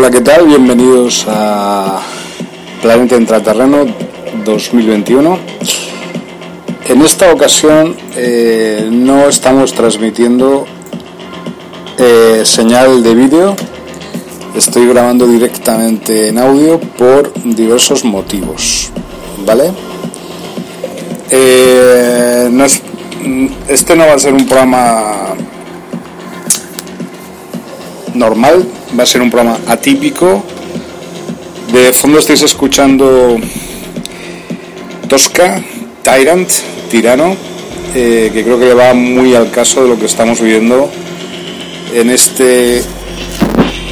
Hola, ¿qué tal? Bienvenidos a Planeta Intraterreno 2021. En esta ocasión eh, no estamos transmitiendo eh, señal de vídeo, estoy grabando directamente en audio por diversos motivos, ¿vale? Eh, no es, este no va a ser un programa normal, va a ser un programa atípico. De fondo estáis escuchando Tosca, Tyrant, Tirano, eh, que creo que va muy al caso de lo que estamos viviendo en este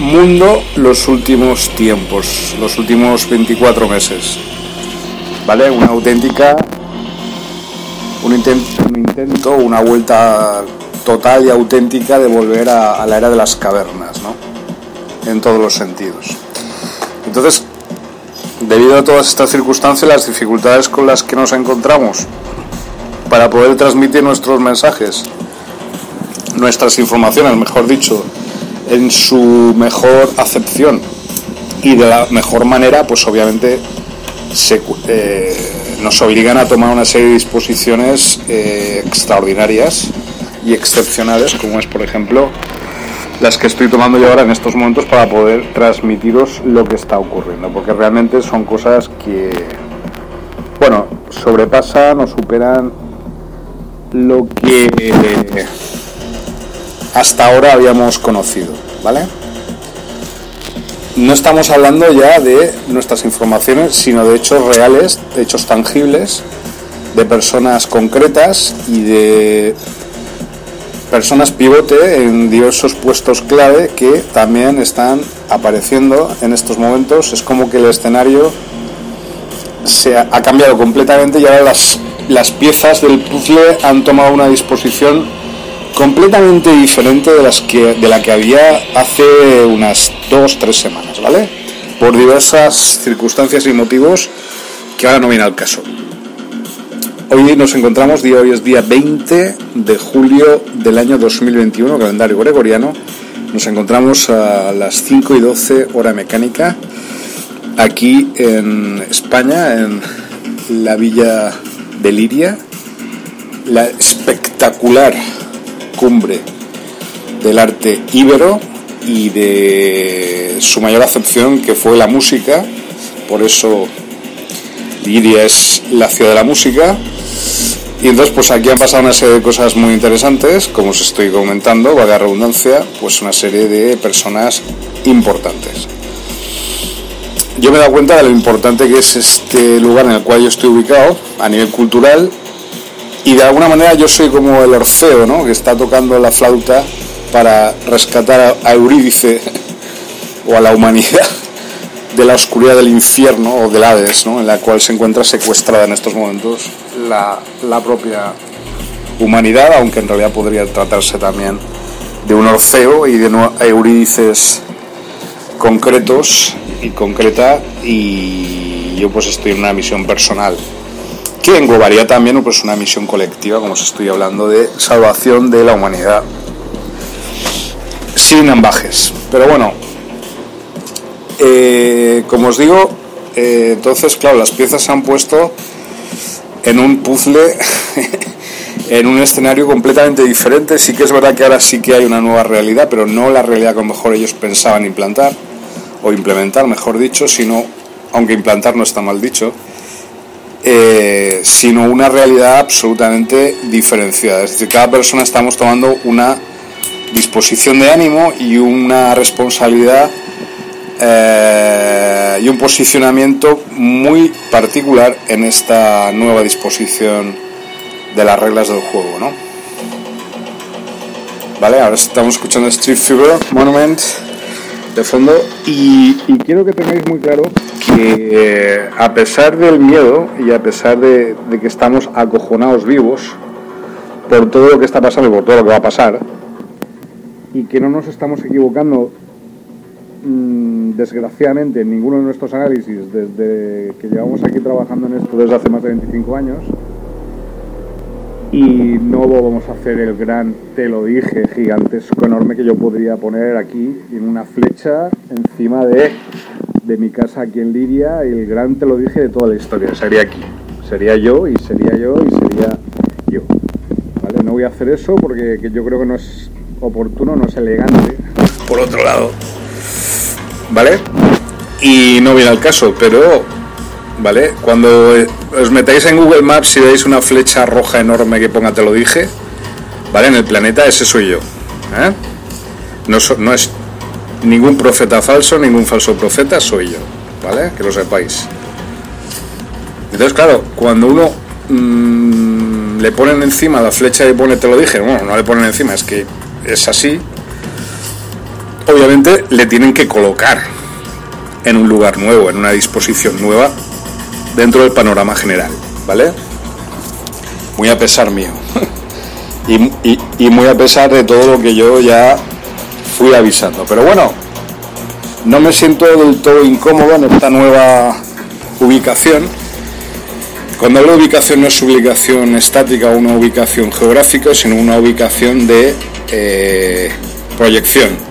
mundo los últimos tiempos, los últimos 24 meses. ¿Vale? Una auténtica, un intento, un intento una vuelta total y auténtica de volver a, a la era de las cavernas, ¿no? En todos los sentidos. Entonces, debido a todas estas circunstancias, las dificultades con las que nos encontramos para poder transmitir nuestros mensajes, nuestras informaciones, mejor dicho, en su mejor acepción y de la mejor manera, pues obviamente se, eh, nos obligan a tomar una serie de disposiciones eh, extraordinarias y excepcionales, como es, por ejemplo, las que estoy tomando yo ahora en estos momentos para poder transmitiros lo que está ocurriendo, porque realmente son cosas que, bueno, sobrepasan o superan lo que hasta ahora habíamos conocido, ¿vale? No estamos hablando ya de nuestras informaciones, sino de hechos reales, hechos tangibles, de personas concretas y de personas pivote en diversos puestos clave que también están apareciendo en estos momentos. Es como que el escenario se ha, cambiado completamente y ahora las, las piezas del puzzle han tomado una disposición completamente diferente de las que de la que había hace unas dos tres semanas, ¿vale? Por diversas circunstancias y motivos que ahora no viene al caso. Hoy nos encontramos, día, hoy es día 20 de julio del año 2021, calendario gregoriano. Nos encontramos a las 5 y 12 hora mecánica aquí en España, en la villa de Liria, la espectacular cumbre del arte íbero y de su mayor acepción que fue la música, por eso Liria es la ciudad de la música y entonces, pues aquí han pasado una serie de cosas muy interesantes, como os estoy comentando, va de redundancia, pues una serie de personas importantes. Yo me he dado cuenta de lo importante que es este lugar en el cual yo estoy ubicado a nivel cultural y de alguna manera yo soy como el Orfeo, ¿no? Que está tocando la flauta para rescatar a Eurídice o a la humanidad de la oscuridad del infierno o del Hades, ¿no? en la cual se encuentra secuestrada en estos momentos la, la propia humanidad, aunque en realidad podría tratarse también de un Orfeo y de Eurídices concretos y concreta y yo pues estoy en una misión personal que englobaría también pues una misión colectiva como os estoy hablando de salvación de la humanidad sin ambajes pero bueno eh, como os digo, eh, entonces, claro, las piezas se han puesto en un puzzle, en un escenario completamente diferente. Sí que es verdad que ahora sí que hay una nueva realidad, pero no la realidad que a lo mejor ellos pensaban implantar, o implementar, mejor dicho, sino, aunque implantar no está mal dicho, eh, sino una realidad absolutamente diferenciada. Es decir, cada persona estamos tomando una disposición de ánimo y una responsabilidad eh, y un posicionamiento muy particular en esta nueva disposición de las reglas del juego, ¿no? Vale, ahora estamos escuchando Street Fever Monument de fondo y, quiero que tengáis muy claro que eh, a pesar del miedo y a pesar de, de que estamos acojonados vivos por todo lo que está pasando y por todo lo que va a pasar y que no nos estamos equivocando Mm, desgraciadamente, en ninguno de nuestros análisis, desde que llevamos aquí trabajando en esto desde hace más de 25 años, y no vamos a hacer el gran te lo dije gigantesco enorme que yo podría poner aquí en una flecha encima de, de mi casa aquí en Liria y el gran te lo dije de toda la historia. Sería aquí. Sería yo y sería yo y sería yo. No voy a hacer eso porque yo creo que no es oportuno no es elegante. Por otro lado ¿vale? Y no viene al caso, pero, ¿vale? Cuando os metáis en Google Maps y veis una flecha roja enorme que ponga te lo dije, ¿vale? En el planeta ese soy yo, ¿eh? No, no es ningún profeta falso, ningún falso profeta, soy yo, ¿vale? Que lo sepáis. Entonces, claro, cuando uno mm, le ponen encima la flecha y pone te lo dije, bueno, no le ponen encima, es que es así, obviamente le tienen que colocar en un lugar nuevo, en una disposición nueva dentro del panorama general, ¿vale? Muy a pesar mío. y, muy a pesar de todo lo que yo ya fui avisando. Pero bueno, no me siento del todo incómodo en esta nueva ubicación. Cuando hablo de ubicación no es ubicación estática o una ubicación geográfica, sino una ubicación de eh, proyección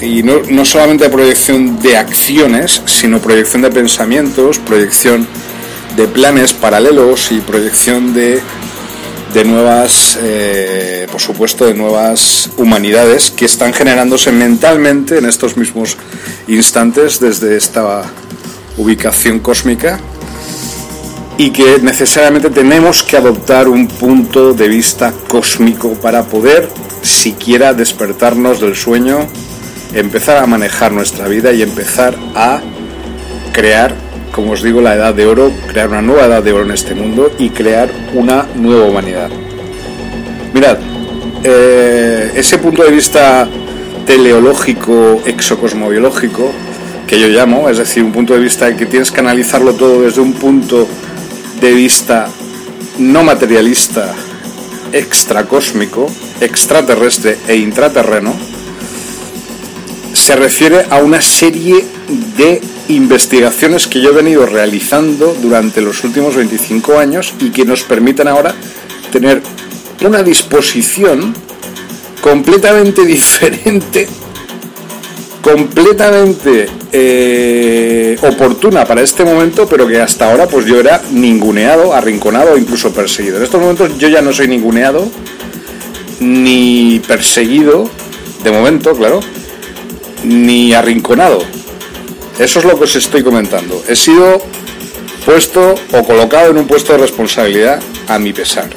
y no, no solamente proyección de acciones, sino proyección de pensamientos, proyección de planes paralelos y proyección de, de nuevas, eh, por supuesto, de nuevas humanidades que están generándose mentalmente en estos mismos instantes desde esta ubicación cósmica y que necesariamente tenemos que adoptar un punto de vista cósmico para poder siquiera despertarnos del sueño empezar a manejar nuestra vida y empezar a crear, como os digo, la edad de oro, crear una nueva edad de oro en este mundo y crear una nueva humanidad. Mirad, eh, ese punto de vista teleológico, exocosmobiológico, que yo llamo, es decir, un punto de vista que tienes que analizarlo todo desde un punto de vista no materialista, extracósmico, extraterrestre e intraterreno, se refiere a una serie de investigaciones que yo he venido realizando durante los últimos 25 años y que nos permiten ahora tener una disposición completamente diferente, completamente eh, oportuna para este momento, pero que hasta ahora pues yo era ninguneado, arrinconado o incluso perseguido. En estos momentos yo ya no soy ninguneado ni perseguido, de momento, claro, ni arrinconado. Eso es lo que os estoy comentando. He sido puesto o colocado en un puesto de responsabilidad a mi pesar.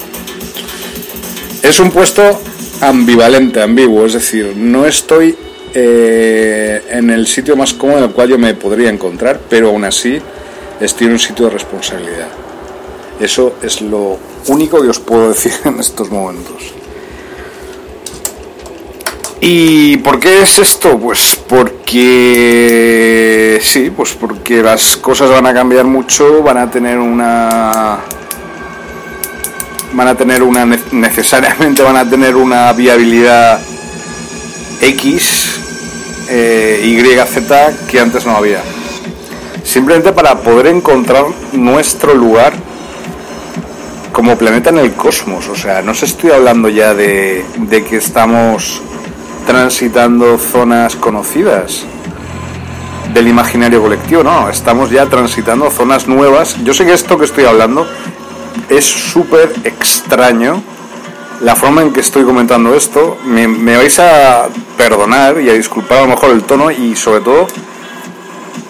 Es un puesto ambivalente, ambiguo, es decir, no estoy eh, en el sitio más cómodo en el cual yo me podría encontrar, pero aún así estoy en un sitio de responsabilidad. Eso es lo único que os puedo decir en estos momentos. ¿Y por qué es esto? Pues porque sí, pues porque las cosas van a cambiar mucho, van a tener una van a tener una necesariamente van a tener una viabilidad X eh, Y Z que antes no había. Simplemente para poder encontrar nuestro lugar como planeta en el cosmos. O sea, no se estoy hablando ya de que estamos transitando zonas conocidas del imaginario colectivo, no, estamos ya transitando zonas nuevas. Yo sé que esto que estoy hablando es súper extraño. La forma en que estoy comentando esto, me, vais a perdonar y a disculpar a lo mejor el tono y sobre todo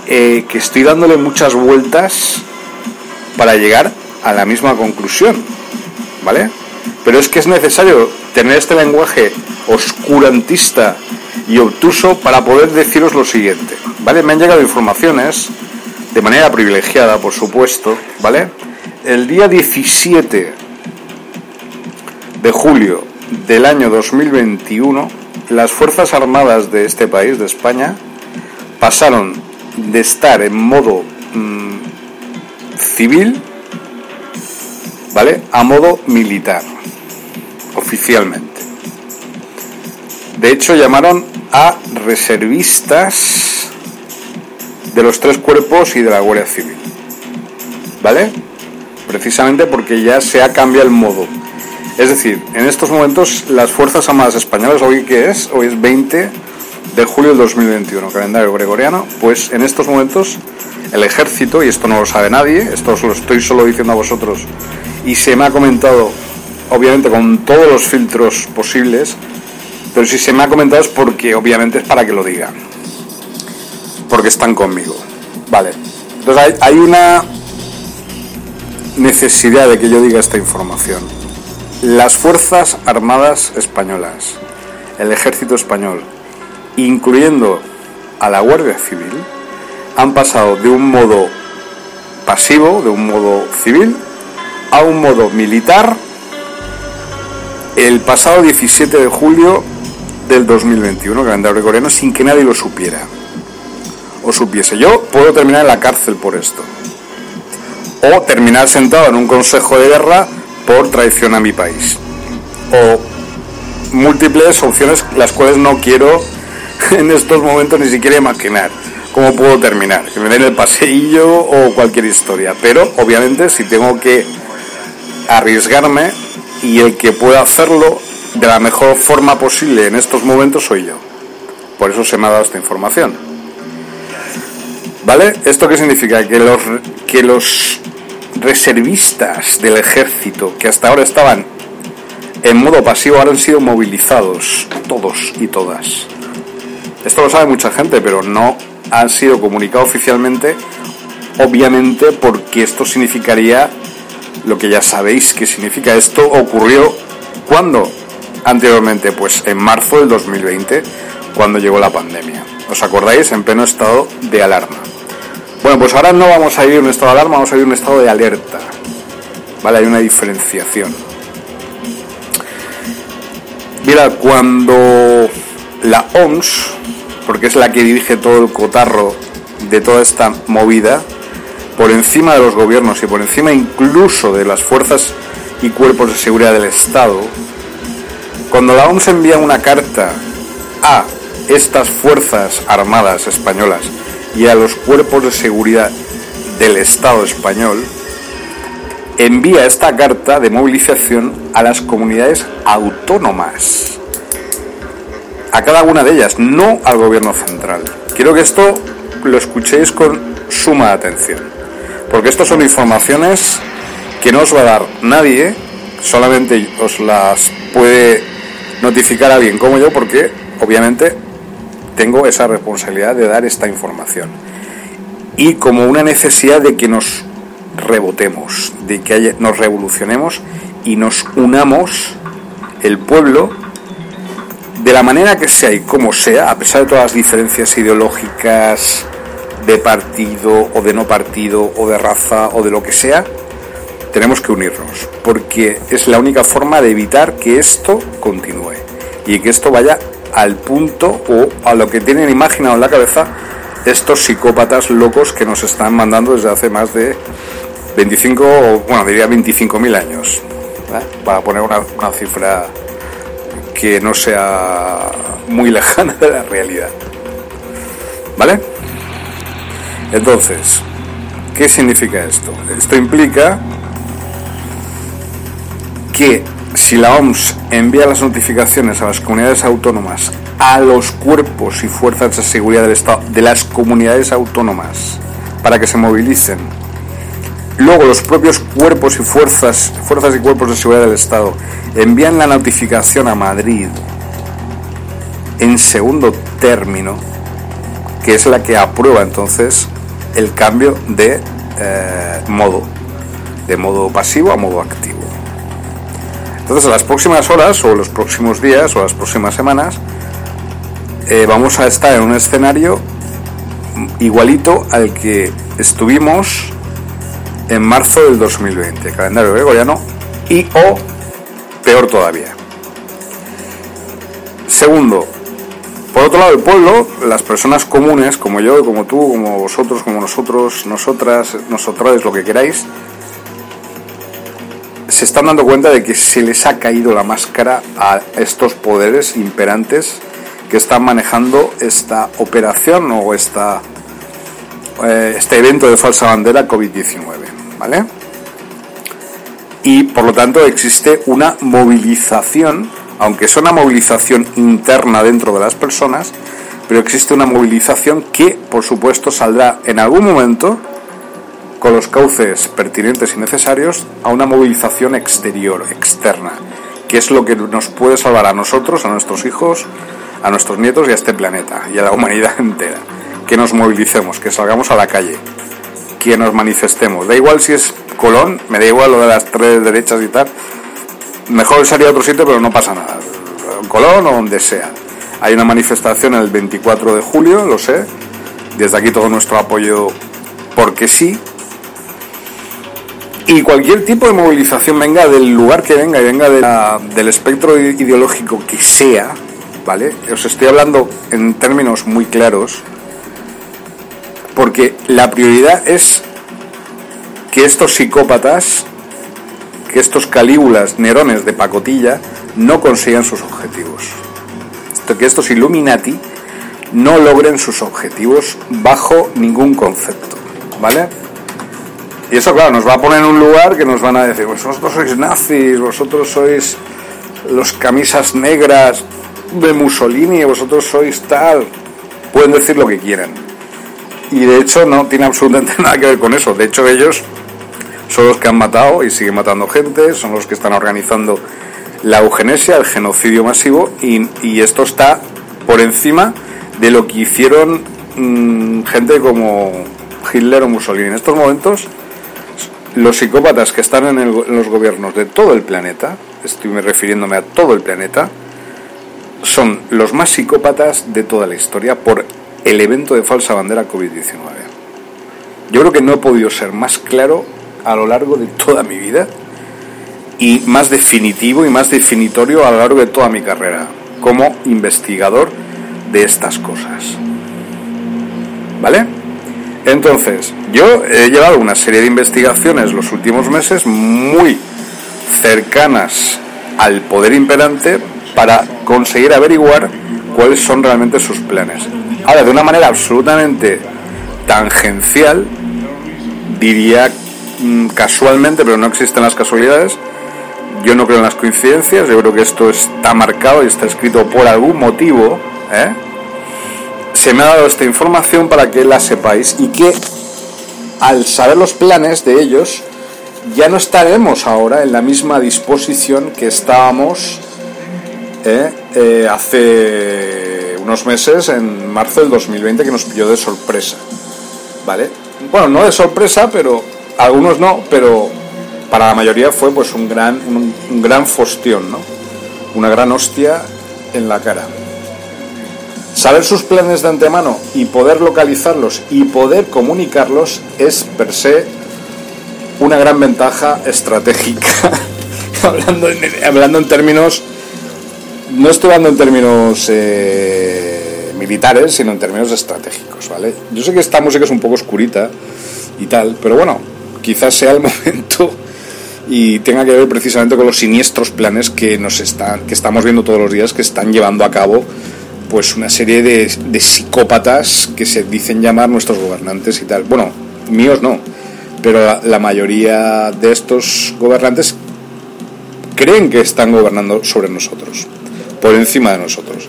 eh, que estoy dándole muchas vueltas para llegar a la misma conclusión, ¿vale? Pero es que es necesario tener este lenguaje oscurantista y obtuso para poder deciros lo siguiente, ¿vale? Me han llegado informaciones de manera privilegiada, por supuesto, ¿vale? El día 17 de julio del año 2021, las Fuerzas Armadas de este país, de España, pasaron de estar en modo mm, civil, ¿vale? A modo militar, oficialmente. De hecho, llamaron a reservistas de los tres cuerpos y de la Guardia Civil. ¿Vale? Precisamente porque ya se ha cambiado el modo. Es decir, en estos momentos las Fuerzas Armadas Españolas, hoy que es, hoy es 20 de julio del 2021, calendario gregoriano, pues en estos momentos el ejército, y esto no lo sabe nadie, esto lo estoy solo diciendo a vosotros, y se me ha comentado, obviamente con todos los filtros posibles, pero si se me ha comentado es porque obviamente es para que lo digan. Porque están conmigo. Vale. Entonces hay, una necesidad de que yo diga esta información. Las Fuerzas Armadas Españolas, el Ejército Español, incluyendo a la Guardia Civil, han pasado de un modo pasivo, de un modo civil, a un modo militar el pasado 17 de julio del 2021, calendario gregoriano, sin que nadie lo supiera o supiese. Yo puedo terminar en la cárcel por esto. O terminar sentado en un consejo de guerra por traición a mi país. O múltiples opciones las cuales no quiero en estos momentos ni siquiera imaginar cómo puedo terminar. Que me den el paseillo o cualquier historia. Pero obviamente si tengo que arriesgarme y el que pueda hacerlo de la mejor forma posible en estos momentos soy yo. Por eso se me ha dado esta información. ¿Vale? ¿Esto qué significa? Que los, que los reservistas del ejército que hasta ahora estaban en modo pasivo ahora han sido movilizados, todos y todas. Esto lo sabe mucha gente, pero no han sido comunicados oficialmente, obviamente porque esto significaría lo que ya sabéis que significa. Esto ocurrió cuando anteriormente? Pues en marzo del 2020, cuando llegó la pandemia. ¿Os acordáis? En pleno estado de alarma. Bueno, pues ahora no vamos a ir en un estado de alarma, vamos a ir en un estado de alerta. ¿Vale? Hay una diferenciación. Mira, cuando la OMS, porque es la que dirige todo el cotarro de toda esta movida, por encima de los gobiernos y por encima incluso de las fuerzas y cuerpos de seguridad del Estado, cuando la OMS envía una carta a estas fuerzas armadas españolas y a los cuerpos de seguridad del Estado español, envía esta carta de movilización a las comunidades autónomas. A cada una de ellas, no al gobierno central. Quiero que esto lo escuchéis con suma atención. Porque estas son informaciones que no os va a dar nadie, solamente os las puede notificar alguien como yo, porque obviamente tengo esa responsabilidad de dar esta información. Y como una necesidad de que nos rebotemos, de que nos revolucionemos y nos unamos el pueblo de la manera que sea y como sea, a pesar de todas las diferencias ideológicas de partido o de no partido o de raza o de lo que sea, tenemos que unirnos, porque es la única forma de evitar que esto continúe y que esto vaya al punto o a lo que tienen imaginado en la cabeza estos psicópatas locos que nos están mandando desde hace más de 25, bueno, diría 25.000 años, ¿eh? para poner una, una cifra que no sea muy lejana de la realidad. ¿Vale? Entonces, ¿qué significa esto? Esto implica que si la OMS envía las notificaciones a las comunidades autónomas, a los cuerpos y fuerzas de seguridad del Estado de las comunidades autónomas, para que se movilicen, luego los propios cuerpos y fuerzas, fuerzas y cuerpos de seguridad del Estado envían la notificación a Madrid en segundo término, que es la que aprueba entonces el cambio de eh, modo, de modo pasivo a modo activo. Entonces, en las próximas horas, o los próximos días, o las próximas semanas, eh, vamos a estar en un escenario igualito al que estuvimos en marzo del 2020, calendario gregoriano, y o peor todavía. Segundo, por otro lado, el pueblo, las personas comunes, como yo, como tú, como vosotros, como nosotros, nosotras, nosotros, lo que queráis, se están dando cuenta de que se les ha caído la máscara a estos poderes imperantes que están manejando esta operación o esta, eh, este evento de falsa bandera COVID-19. ¿Vale? Y por lo tanto existe una movilización, aunque es una movilización interna dentro de las personas, pero existe una movilización que, por supuesto, saldrá en algún momento con los cauces pertinentes y necesarios a una movilización exterior, externa, que es lo que nos puede salvar a nosotros, a nuestros hijos, a nuestros nietos y a este planeta y a la humanidad entera. Que nos movilicemos, que salgamos a la calle, que nos manifestemos. Da igual si es Colón, me da igual lo de las tres derechas y tal. Mejor sería otro sitio, pero no pasa nada. Colón o donde sea. Hay una manifestación el 24 de julio, lo sé. Desde aquí todo nuestro apoyo porque sí, y cualquier tipo de movilización venga del lugar que venga y venga del espectro ideológico que sea, ¿vale? Os estoy hablando en términos muy claros, porque la prioridad es que estos psicópatas, que estos calígulas, nerones de pacotilla, no consigan sus objetivos. Que estos Illuminati no logren sus objetivos bajo ningún concepto, ¿vale? Y eso, claro, nos va a poner en un lugar que nos van a decir, vosotros sois nazis, vosotros sois los camisas negras de Mussolini, vosotros sois tal. Pueden decir lo que quieran. Y de hecho no tiene absolutamente nada que ver con eso. De hecho ellos son los que han matado y siguen matando gente, son los que están organizando la eugenesia, el genocidio masivo, y, esto está por encima de lo que hicieron mm, gente como Hitler o Mussolini. En estos momentos los psicópatas que están en, los gobiernos de todo el planeta, estoy refiriéndome a todo el planeta, son los más psicópatas de toda la historia por el evento de falsa bandera COVID-19. Yo creo que no he podido ser más claro a lo largo de toda mi vida y más definitivo y más definitorio a lo largo de toda mi carrera como investigador de estas cosas. ¿Vale? Entonces, yo he llevado una serie de investigaciones los últimos meses muy cercanas al poder imperante para conseguir averiguar cuáles son realmente sus planes. Ahora, de una manera absolutamente tangencial, diría casualmente, pero no existen las casualidades, yo no creo en las coincidencias, yo creo que esto está marcado y está escrito por algún motivo. ¿eh? Se me ha dado esta información para que la sepáis y que al saber los planes de ellos, ya no estaremos ahora en la misma disposición que estábamos ¿eh? Eh, hace unos meses, en marzo del 2020, que nos pilló de sorpresa. ¿Vale? Bueno, no de sorpresa, pero algunos no, pero para la mayoría fue pues un gran, un, gran fostión, ¿no? Una gran hostia en la cara. Saber sus planes de antemano y poder localizarlos y poder comunicarlos es per se una gran ventaja estratégica. hablando, en, hablando en términos, no estoy hablando en términos eh, militares, sino en términos estratégicos, ¿vale? Yo sé que esta música es un poco oscurita y tal, pero bueno, quizás sea el momento y tenga que ver precisamente con los siniestros planes que nos están que estamos viendo todos los días que están llevando a cabo pues una serie de, de psicópatas que se dicen llamar nuestros gobernantes y tal. Bueno míos no pero la, mayoría de estos gobernantes creen que están gobernando sobre nosotros por encima de nosotros.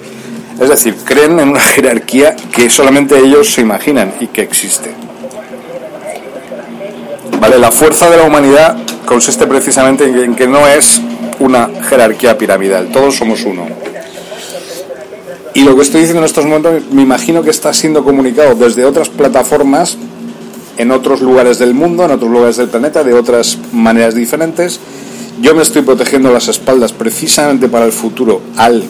Es decir creen en una jerarquía que solamente ellos se imaginan y que existe vale la fuerza de la humanidad consiste precisamente en que no es una jerarquía piramidal, todos somos uno. Y lo que estoy diciendo en estos momentos me imagino que está siendo comunicado desde otras plataformas en otros lugares del mundo, en otros lugares del planeta, de otras maneras diferentes. Yo me estoy protegiendo las espaldas precisamente para el futuro al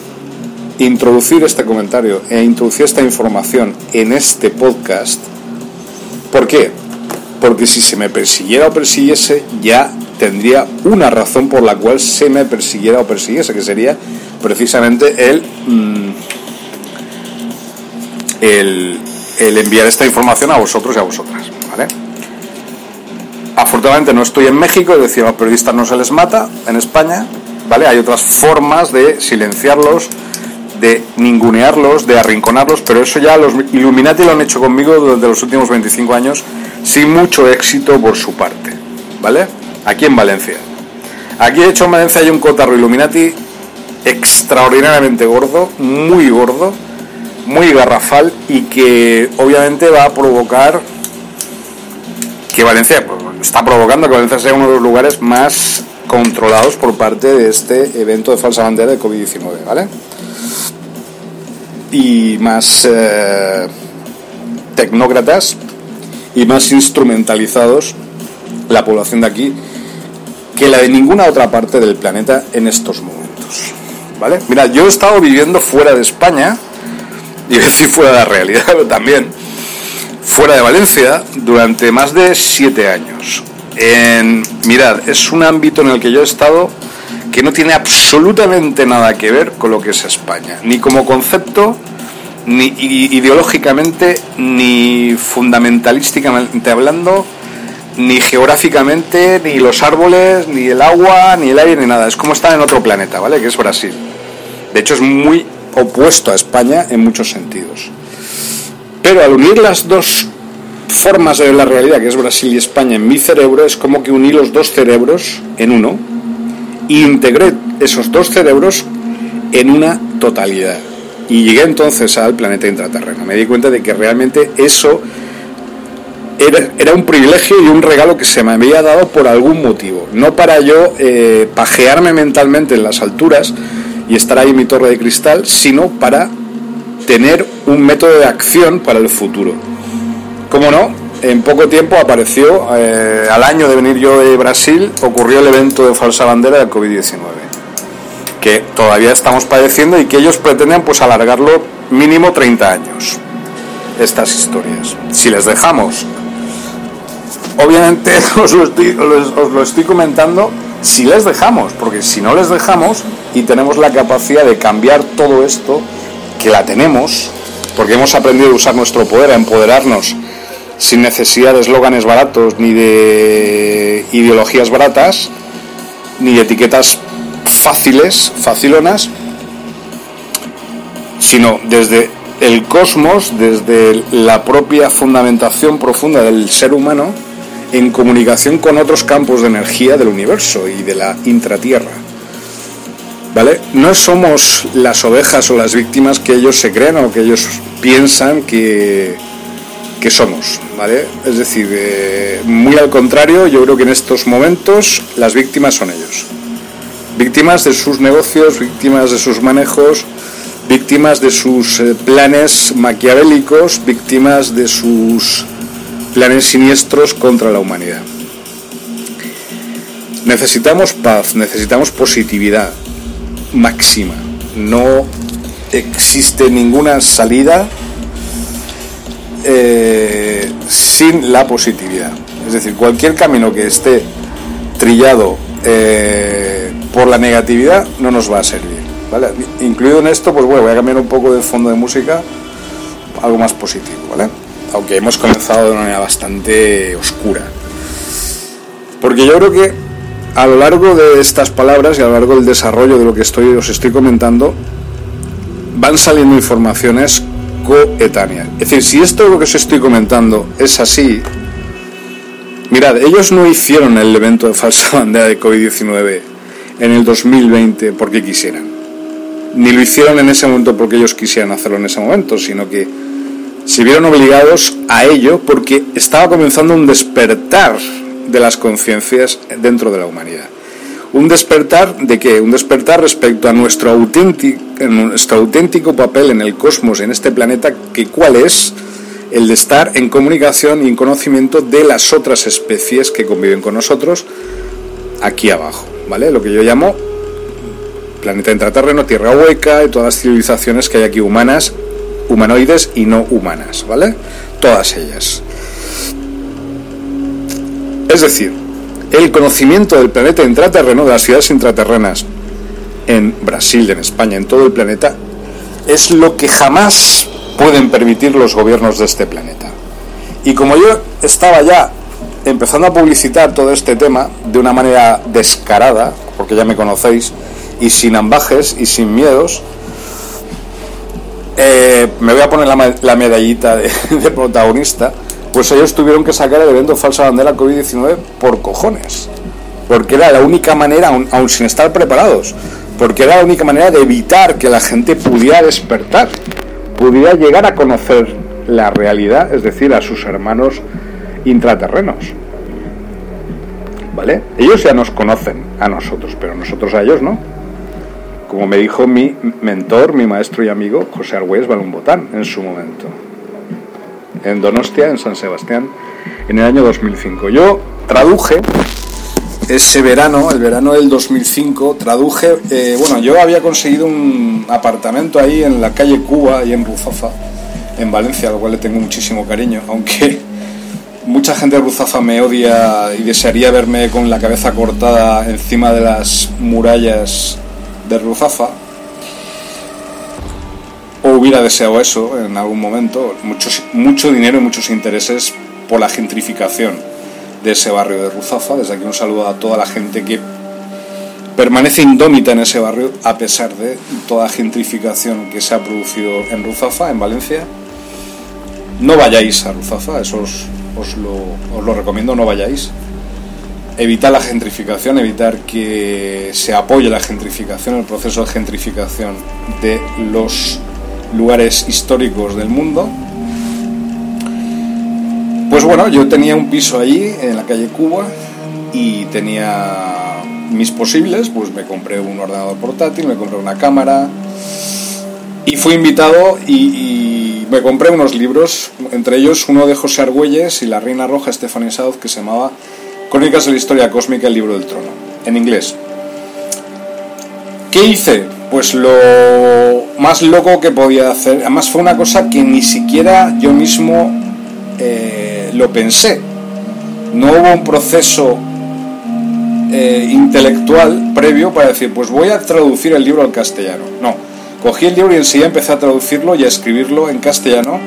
introducir este comentario e introducir esta información en este podcast. ¿Por qué? Porque si se me persiguiera o persiguiese, ya tendría una razón por la cual se me persiguiera o persiguiese, que sería precisamente el, mm, el, enviar esta información a vosotros y a vosotras. ¿vale? Afortunadamente no estoy en México, es decir, a los periodistas no se les mata en España, ¿vale? Hay otras formas de silenciarlos, de ningunearlos, de arrinconarlos, pero eso ya los Illuminati lo han hecho conmigo durante los últimos 25 años sin mucho éxito por su parte, ¿vale? aquí en Valencia. Aquí, de hecho, en Valencia hay un cotarro Illuminati extraordinariamente gordo, muy gordo, muy garrafal y que obviamente va a provocar que Valencia está provocando que Valencia sea uno de los lugares más controlados por parte de este evento de falsa bandera de COVID-19, ¿vale? Y más eh, tecnócratas y más instrumentalizados la población de aquí que la de ninguna otra parte del planeta en estos momentos. ¿Vale? Mira, yo he estado viviendo fuera de España, y decir fuera de la realidad, pero también fuera de Valencia, durante más de siete años. En, mirad, es un ámbito en el que yo he estado que no tiene absolutamente nada que ver con lo que es España, ni como concepto, ni ideológicamente, ni fundamentalísticamente hablando, ni geográficamente, ni los árboles, ni el agua, ni el aire, ni nada. Es como estar en otro planeta, ¿vale? Que es Brasil. De hecho, es muy opuesto a España en muchos sentidos. Pero al unir las dos formas de la realidad, que es Brasil y España, en mi cerebro, es como que uní los dos cerebros en uno integré esos dos cerebros en una totalidad. Y llegué entonces al planeta intraterreno. Me di cuenta de que realmente eso era, un privilegio y un regalo que se me había dado por algún motivo. No para yo eh, pajearme mentalmente en las alturas y estar ahí en mi torre de cristal, sino para tener un método de acción para el futuro. Como no, en poco tiempo apareció, eh, al año de venir yo de Brasil, ocurrió el evento de falsa bandera del COVID-19, que todavía estamos padeciendo y que ellos pretenden pues alargarlo mínimo 30 años estas historias. Si les dejamos obviamente os lo, estoy, os lo estoy comentando si les dejamos, porque si no les dejamos y tenemos la capacidad de cambiar todo esto, que la tenemos, porque hemos aprendido a usar nuestro poder, a empoderarnos sin necesidad de eslóganes baratos, ni de ideologías baratas, ni de etiquetas fáciles, facilonas, sino desde el cosmos, desde la propia fundamentación profunda del ser humano en comunicación con otros campos de energía del universo y de la intratierra. ¿Vale? No somos las ovejas o las víctimas que ellos se creen o que ellos piensan que, que somos, ¿vale? Es decir, eh, muy al contrario, yo creo que en estos momentos las víctimas son ellos. Víctimas de sus negocios, víctimas de sus manejos, víctimas de sus eh, planes maquiavélicos, víctimas de sus planes siniestros contra la humanidad. Necesitamos paz, necesitamos positividad máxima. No existe ninguna salida eh, sin la positividad. Es decir, cualquier camino que esté trillado eh, por la negatividad no nos va a servir. ¿vale? Incluido en esto, pues bueno, voy a cambiar un poco de fondo de música, algo más positivo, ¿vale? Aunque hemos comenzado de una manera bastante oscura. Porque yo creo que a lo largo de estas palabras y a lo largo del desarrollo de lo que estoy, os estoy comentando, van saliendo informaciones coetáneas. Es decir, si esto lo que os estoy comentando es así, mirad, ellos no hicieron el evento de falsa bandera de COVID-19 en el 2020 porque quisieran ni lo hicieron en ese momento porque ellos quisieran hacerlo en ese momento, sino que se vieron obligados a ello porque estaba comenzando un despertar de las conciencias dentro de la humanidad. Un despertar de qué? Un despertar respecto a nuestro auténtico, nuestro auténtico papel en el cosmos, en este planeta, que cuál es el de estar en comunicación y en conocimiento de las otras especies que conviven con nosotros aquí abajo, ¿vale? Lo que yo llamo planeta intraterreno, tierra hueca y todas las civilizaciones que hay aquí humanas, humanoides y no humanas, ¿vale? Todas ellas. Es decir, el conocimiento del planeta intraterreno, de las ciudades intraterrenas en Brasil, en España, en todo el planeta, es lo que jamás pueden permitir los gobiernos de este planeta. Y como yo estaba ya empezando a publicitar todo este tema de una manera descarada, porque ya me conocéis, y sin ambajes y sin miedos, eh, me voy a poner la, medallita de, protagonista, pues ellos tuvieron que sacar el evento falsa bandera COVID-19 por cojones, porque era la única manera, aún, sin estar preparados, porque era la única manera de evitar que la gente pudiera despertar, pudiera llegar a conocer la realidad, es decir, a sus hermanos intraterrenos. ¿Vale? Ellos ya nos conocen a nosotros, pero nosotros a ellos no como me dijo mi mentor, mi maestro y amigo, José Argüez Botán, en su momento, en Donostia, en San Sebastián, en el año 2005. Yo traduje ese verano, el verano del 2005, traduje, eh, bueno, yo había conseguido un apartamento ahí en la calle Cuba, y en Ruzafa, en Valencia, al cual le tengo muchísimo cariño, aunque mucha gente de Ruzafa me odia y desearía verme con la cabeza cortada encima de las murallas de Ruzafa, o hubiera deseado eso en algún momento, mucho, mucho dinero y muchos intereses por la gentrificación de ese barrio de Ruzafa. Desde aquí un saludo a toda la gente que permanece indómita en ese barrio a pesar de toda la gentrificación que se ha producido en Ruzafa, en Valencia. No vayáis a Ruzafa, eso os, lo, os lo recomiendo, no vayáis evitar la gentrificación, evitar que se apoye la gentrificación, el proceso de gentrificación de los lugares históricos del mundo. Pues bueno, yo tenía un piso allí en la calle Cuba y tenía mis posibles, pues me compré un ordenador portátil, me compré una cámara y fui invitado y, me compré unos libros, entre ellos uno de José Argüelles y la Reina Roja Stephanie South que se llamaba Crónicas de la Historia Cósmica, el libro del trono, en inglés. ¿Qué hice? Pues lo más loco que podía hacer. Además fue una cosa que ni siquiera yo mismo eh, lo pensé. No hubo un proceso eh, intelectual previo para decir, pues voy a traducir el libro al castellano. No, cogí el libro y enseguida empecé a traducirlo y a escribirlo en castellano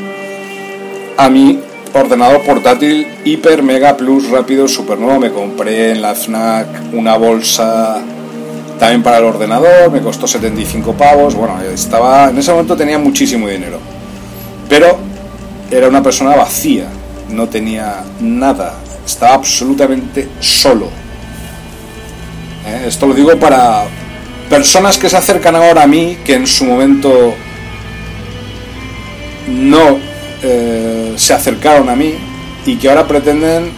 a mí ordenador portátil hiper mega plus rápido super nuevo me compré en la FNAC una bolsa También para el ordenador, me costó 75 pavos. Bueno, estaba. En ese momento tenía muchísimo dinero. Pero era una persona vacía. No tenía nada. Estaba absolutamente solo. ¿Eh? Esto lo digo para personas que se acercan ahora a mí, que en su momento no eh, se acercaron a mí y que ahora pretenden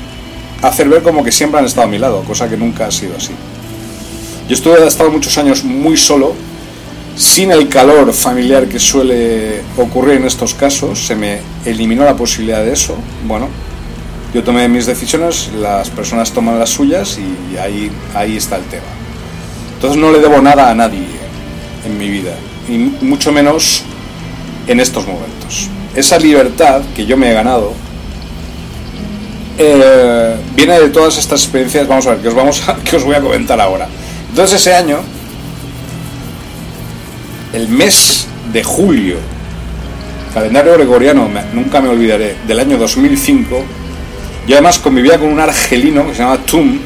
hacer ver como que siempre han estado a mi lado, cosa que nunca ha sido así. Yo estuve, he estado muchos años muy solo, sin el calor familiar que suele ocurrir en estos casos, se me eliminó la posibilidad de eso. Bueno, yo tomé mis decisiones, las personas toman las suyas y ahí, ahí está el tema. Entonces no le debo nada a nadie en mi vida, y mucho menos en estos momentos. Esa libertad que yo me he ganado eh, viene de todas estas experiencias, vamos a ver, que os, vamos que os voy a comentar ahora. Entonces ese año, el mes de julio, calendario gregoriano, nunca me olvidaré, del año 2005, yo además convivía con un argelino que se llama Tum,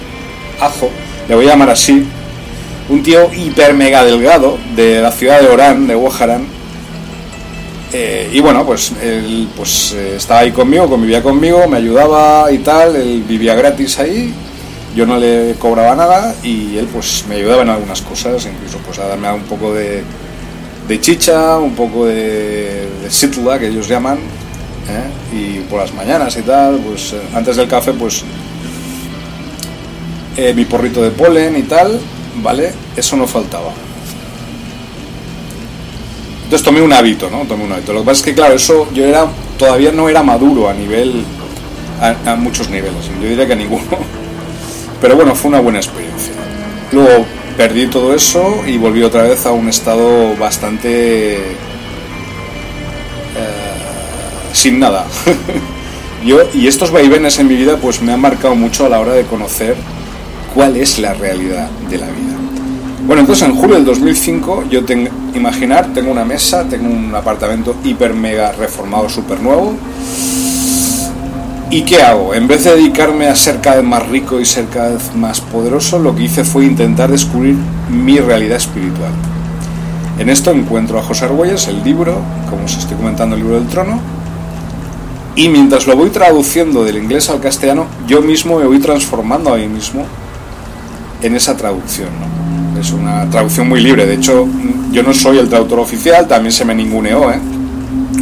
Ajo, le voy a llamar así, un tío hiper mega delgado de la ciudad de Orán, de Guajarán, eh, y bueno, pues él pues, eh, estaba ahí conmigo, convivía conmigo, me ayudaba y tal, él vivía gratis ahí, yo no le cobraba nada y él pues me ayudaba en algunas cosas, incluso pues a darme un poco de, chicha, un poco de, de que ellos llaman, ¿eh? y por las mañanas y tal, pues antes del café pues mi porrito de polen y tal, ¿vale? Eso no faltaba. Entonces tomé un hábito, ¿no? Tomé un hábito. Lo que pasa es que, claro, eso yo era todavía no era maduro a nivel, a, muchos niveles. Yo diría que a ninguno. Pero bueno, fue una buena experiencia. Luego perdí todo eso y volví otra vez a un estado bastante eh, sin nada. Yo, y estos vaivenes en mi vida pues me han marcado mucho a la hora de conocer cuál es la realidad de la vida. Bueno, entonces en julio del 2005 yo tengo, imaginar, tengo una mesa, tengo un apartamento hiper mega reformado, súper nuevo. ¿Y qué hago? En vez de dedicarme a ser cada vez más rico y ser cada vez más poderoso, lo que hice fue intentar descubrir mi realidad espiritual. En esto encuentro a José Argüelles, el libro, como os estoy comentando, el libro del trono, y mientras lo voy traduciendo del inglés al castellano, yo mismo me voy transformando a mí mismo en esa traducción. Es una traducción muy libre. De hecho, yo no soy el traductor oficial, también se me ninguneó, ¿eh?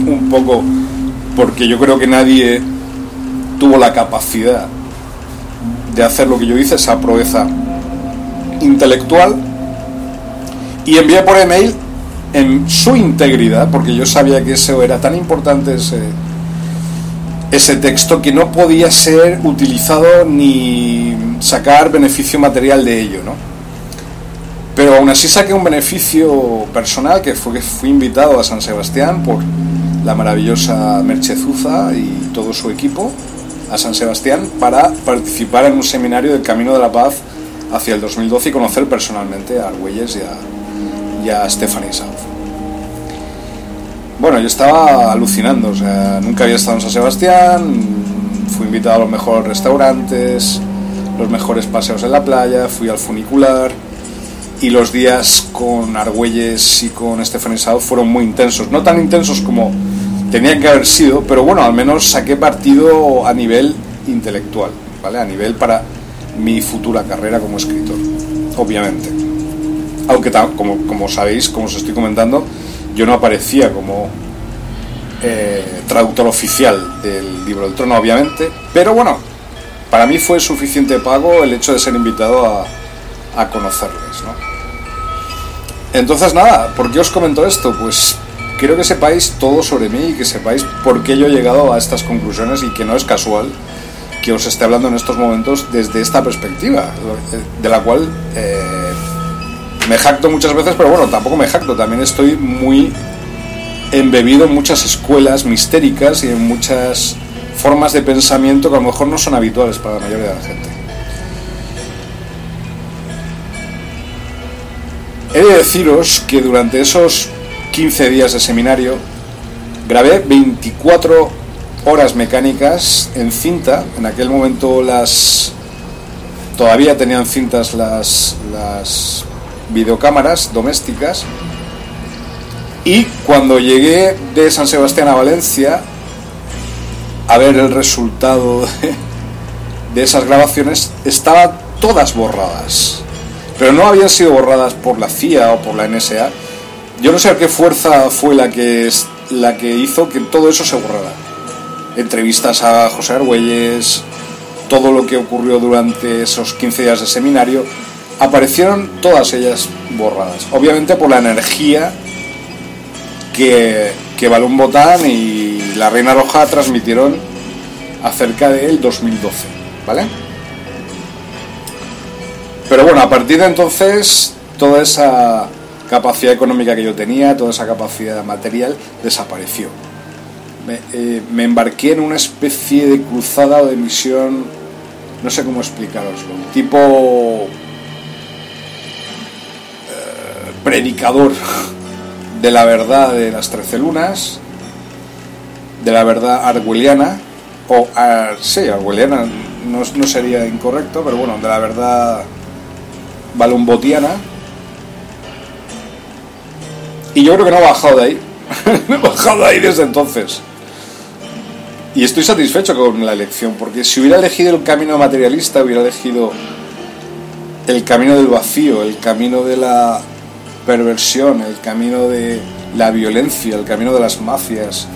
un poco porque yo creo que nadie tuvo la capacidad de hacer lo que yo hice, esa proeza intelectual, y envié por email en su integridad, porque yo sabía que eso era tan importante ese, ese texto que no podía ser utilizado ni sacar beneficio material de ello, ¿no? Pero aún así saqué un beneficio personal que fue que fui invitado a San Sebastián por la maravillosa Merchezuza y todo su equipo a San Sebastián para participar en un seminario del Camino de la Paz hacia el 2012 y conocer personalmente a Argüelles y a, y Stephanie South. Bueno, yo estaba alucinando, o sea, nunca había estado en San Sebastián, fui invitado a los mejores restaurantes, los mejores paseos en la playa, fui al funicular y los días con Argüelles y con Stephanie South fueron muy intensos, no tan intensos como tenían que haber sido, pero bueno, al menos saqué partido a nivel intelectual, ¿vale? A nivel para mi futura carrera como escritor, obviamente. Aunque como, como sabéis, como os estoy comentando, yo no aparecía como eh, traductor oficial del libro del trono, obviamente, pero bueno, para mí fue suficiente pago el hecho de ser invitado a, a conocerles, ¿no? Entonces nada, ¿por qué os comento esto? Pues quiero que sepáis todo sobre mí y que sepáis por qué yo he llegado a estas conclusiones y que no es casual que os esté hablando en estos momentos desde esta perspectiva, de la cual eh, me jacto muchas veces, pero bueno, tampoco me jacto, también estoy muy embebido en muchas escuelas mistéricas y en muchas formas de pensamiento que a lo mejor no son habituales para la mayoría de la gente. He de deciros que durante esos 15 días de seminario grabé 24 horas mecánicas en cinta. En aquel momento las todavía tenían cintas las, videocámaras domésticas. Y cuando llegué de San Sebastián a Valencia a ver el resultado de, de esas grabaciones, estaban todas borradas. Pero no habían sido borradas por la CIA o por la NSA. Yo no sé qué fuerza fue la que, la que hizo que todo eso se borrara. Entrevistas a José Argüelles, todo lo que ocurrió durante esos 15 días de seminario, aparecieron todas ellas borradas. Obviamente por la energía que, que Balón Botán y la Reina Roja transmitieron acerca del 2012, ¿vale? Pero bueno, a partir de entonces, toda esa capacidad económica que yo tenía, toda esa capacidad material, desapareció. Me, eh, embarqué en una especie de cruzada o de misión, no sé cómo explicaroslo, tipo eh, predicador de la verdad de las trece lunas, de la verdad argüeliana, o ar, sí, argüeliana no, no sería incorrecto, pero bueno, de la verdad balombotiana. Y yo creo que no he bajado de ahí. no he bajado de ahí desde entonces. Y estoy satisfecho con la elección, porque si hubiera elegido el camino materialista, hubiera elegido el camino del vacío, el camino de la perversión, el camino de la violencia, el camino de las mafias,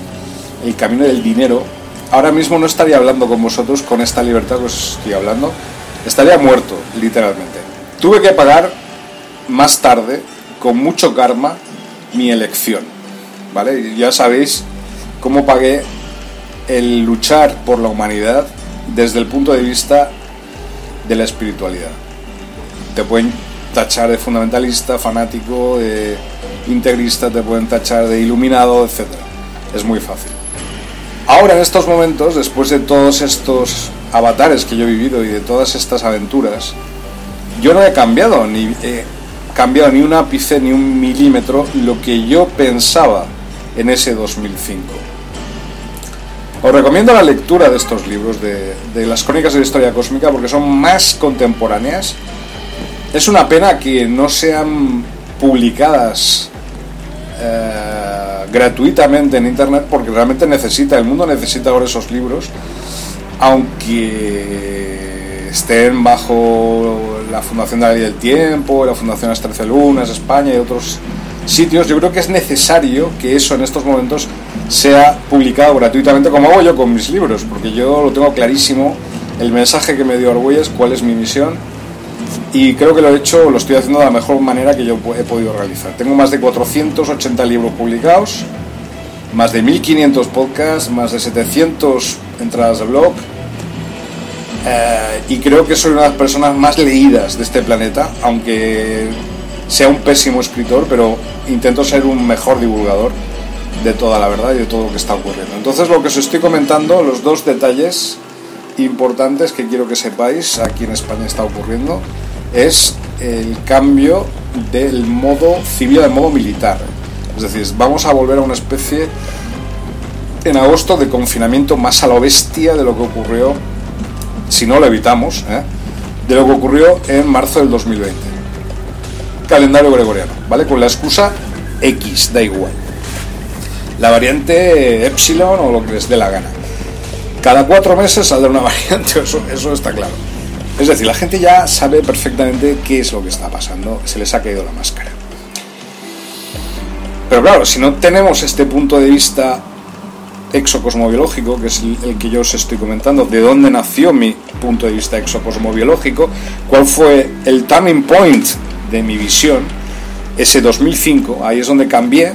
el camino del dinero, ahora mismo no estaría hablando con vosotros con esta libertad que os estoy hablando, estaría muerto, literalmente. Tuve que pagar más tarde, con mucho karma, mi elección. ¿Vale? Ya sabéis cómo pagué el luchar por la humanidad desde el punto de vista de la espiritualidad. Te pueden tachar de fundamentalista, fanático, de integrista, te pueden tachar de iluminado, etc. Es muy fácil. Ahora en estos momentos, después de todos estos avatares que yo he vivido y de todas estas aventuras, yo no he cambiado ni he cambiado ni un ápice ni un milímetro lo que yo pensaba en ese 2005. Os recomiendo la lectura de estos libros, de, de, las crónicas de la historia cósmica, porque son más contemporáneas. Es una pena que no sean publicadas eh, gratuitamente en Internet, porque realmente necesita, el mundo necesita ahora esos libros, aunque estén bajo la Fundación de la Ley del Tiempo, la Fundación Las Trece Lunas, España y otros sitios, yo creo que es necesario que eso en estos momentos sea publicado gratuitamente, como hago yo con mis libros, porque yo lo tengo clarísimo, el mensaje que me dio Argüelles, cuál es mi misión, y creo que lo he hecho, lo estoy haciendo de la mejor manera que yo he podido realizar. Tengo más de 480 libros publicados, más de 1500 podcasts, más de 700 entradas de blog, eh, y creo que soy una de las personas más leídas de este planeta, aunque sea un pésimo escritor, pero intento ser un mejor divulgador de toda la verdad y de todo lo que está ocurriendo. Entonces lo que os estoy comentando, los dos detalles importantes que quiero que sepáis aquí en España está ocurriendo, es el cambio del modo civil al modo militar. Es decir, vamos a volver a una especie en agosto de confinamiento más a lo bestia de lo que ocurrió, si no lo evitamos, ¿eh? de lo que ocurrió en marzo del 2020. Calendario gregoriano, ¿vale? Con la excusa X, da igual. La variante Epsilon o lo que les dé la gana. Cada cuatro meses saldrá una variante, eso, eso está claro. Es decir, la gente ya sabe perfectamente qué es lo que está pasando, se les ha caído la máscara. Pero claro, si no tenemos este punto de vista exocosmobiológico, que es el, que yo os estoy comentando, de dónde nació mi punto de vista exocosmobiológico, cuál fue el turning point de mi visión, ese 2005, ahí es donde cambié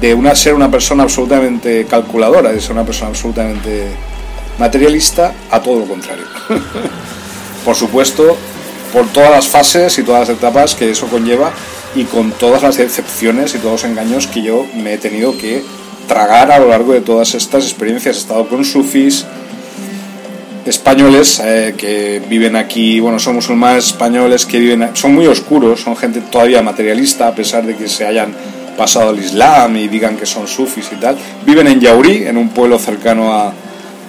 de una, ser una persona absolutamente calculadora, de ser una persona absolutamente materialista, a todo lo contrario. por supuesto, por todas las fases y todas las etapas que eso conlleva y con todas las decepciones y todos los engaños que yo me he tenido que tragar a lo largo de todas estas experiencias. He estado con sufis españoles eh, que viven aquí, bueno, son musulmanes españoles que viven, son muy oscuros, son gente todavía materialista a pesar de que se hayan pasado al Islam y digan que son sufis y tal. Viven en Yaurí, en un pueblo cercano a,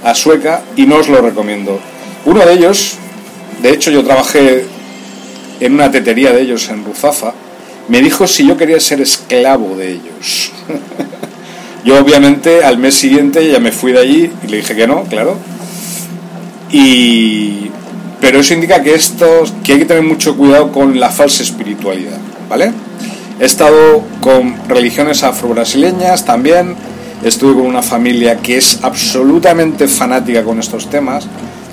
a Sueca, y no os lo recomiendo. Uno de ellos, de hecho yo trabajé en una tetería de ellos en Ruzafa, me dijo si yo quería ser esclavo de ellos. yo obviamente al mes siguiente ya me fui de allí y le dije que no, claro. Y pero eso indica que esto que hay que tener mucho cuidado con la falsa espiritualidad, ¿vale? He estado con religiones afro-brasileñas también, estuve con una familia que es absolutamente fanática con estos temas,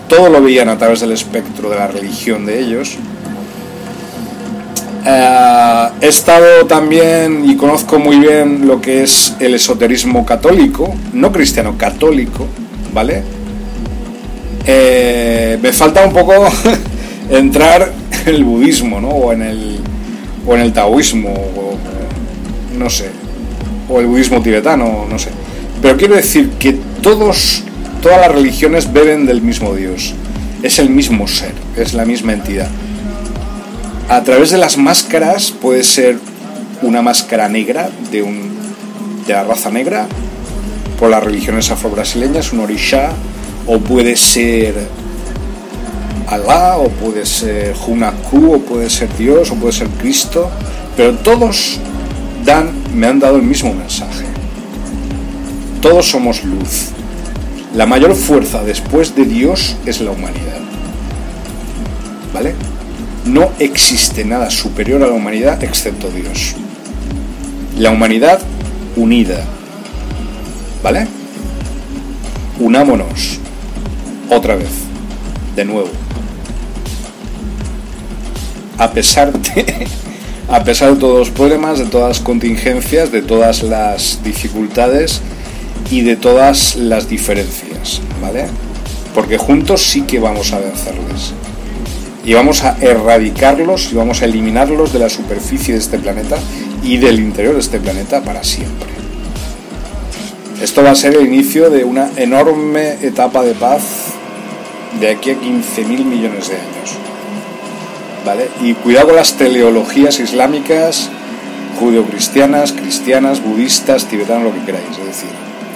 todo lo veían a través del espectro de la religión de ellos. Eh, he estado también y conozco muy bien lo que es el esoterismo católico, no cristiano, católico, ¿vale? Eh, me falta un poco entrar en el budismo, ¿no? O en el, o en el taoísmo, o, no sé, o el budismo tibetano, no sé. Pero quiero decir que todos, todas las religiones beben del mismo Dios. Es el mismo ser, es la misma entidad. A través de las máscaras puede ser una máscara negra de, un, de la raza negra, por las religiones afro-brasileñas, un orisha, o puede ser Alá, o puede ser Hunaku, o puede ser Dios, o puede ser Cristo, pero todos dan, me han dado el mismo mensaje. Todos somos luz. La mayor fuerza después de Dios es la humanidad. ¿Vale? No existe nada superior a la humanidad excepto Dios. La humanidad unida. ¿Vale? Unámonos. Otra vez. De nuevo. A pesar de, a pesar de todos los problemas, de todas las contingencias, de todas las dificultades y de todas las diferencias, ¿vale? Porque juntos sí que vamos a vencerles. Y vamos a erradicarlos y vamos a eliminarlos de la superficie de este planeta y del interior de este planeta para siempre. Esto va a ser el inicio de una enorme etapa de paz de aquí a 15.000 millones de años. ¿Vale? Y cuidado con las teleologías islámicas, judeocristianas, cristianas, budistas, tibetanas, lo que queráis. Es decir,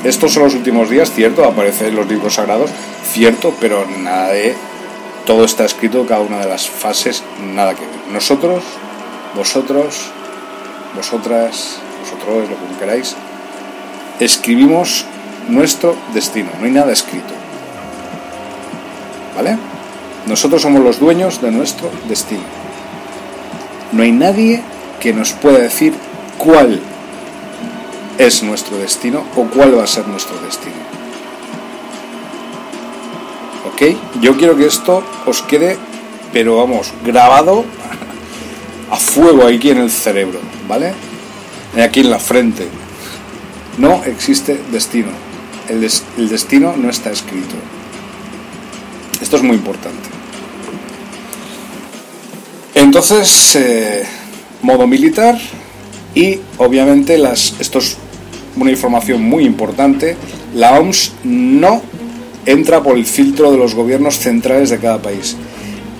estos son los últimos días, cierto, aparece en los libros sagrados, cierto, pero nada de. Todo está escrito, cada una de las fases, nada que ver. Nosotros, vosotros, vosotras, vosotros, lo que queráis, escribimos nuestro destino, no hay nada escrito. ¿Vale? Nosotros somos los dueños de nuestro destino. No hay nadie que nos pueda decir cuál es nuestro destino o cuál va a ser nuestro destino. ¿Ok? Yo quiero que esto os quede, pero vamos, grabado a fuego aquí en el cerebro, ¿vale? Aquí en la frente. No existe destino. El, destino no está escrito. Esto es muy importante. Entonces, eh, modo militar y obviamente las, esto es una información muy importante, la OMS no entra por el filtro de los gobiernos centrales de cada país.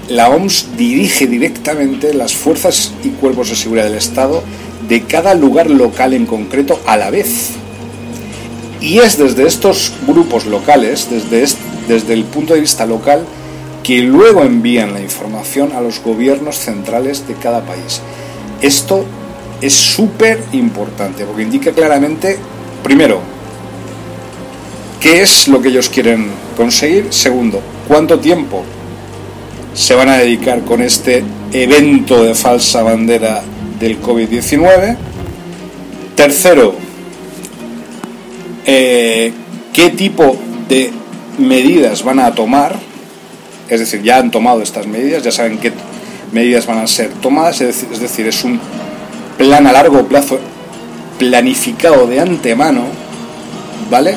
La OMS dirige directamente las fuerzas y cuerpos de seguridad del Estado de cada lugar local en concreto a la vez. Y es desde estos grupos locales, desde, desde el punto de vista local, que luego envían la información a los gobiernos centrales de cada país. Esto es súper importante porque indica claramente, primero, qué es lo que ellos quieren conseguir, segundo, cuánto tiempo se van a dedicar con este evento de falsa bandera del COVID-19, tercero, eh, qué tipo de medidas van a tomar, es decir, ya han tomado estas medidas, ya saben qué medidas van a ser tomadas, es decir, es un plan a largo plazo planificado de antemano, ¿vale?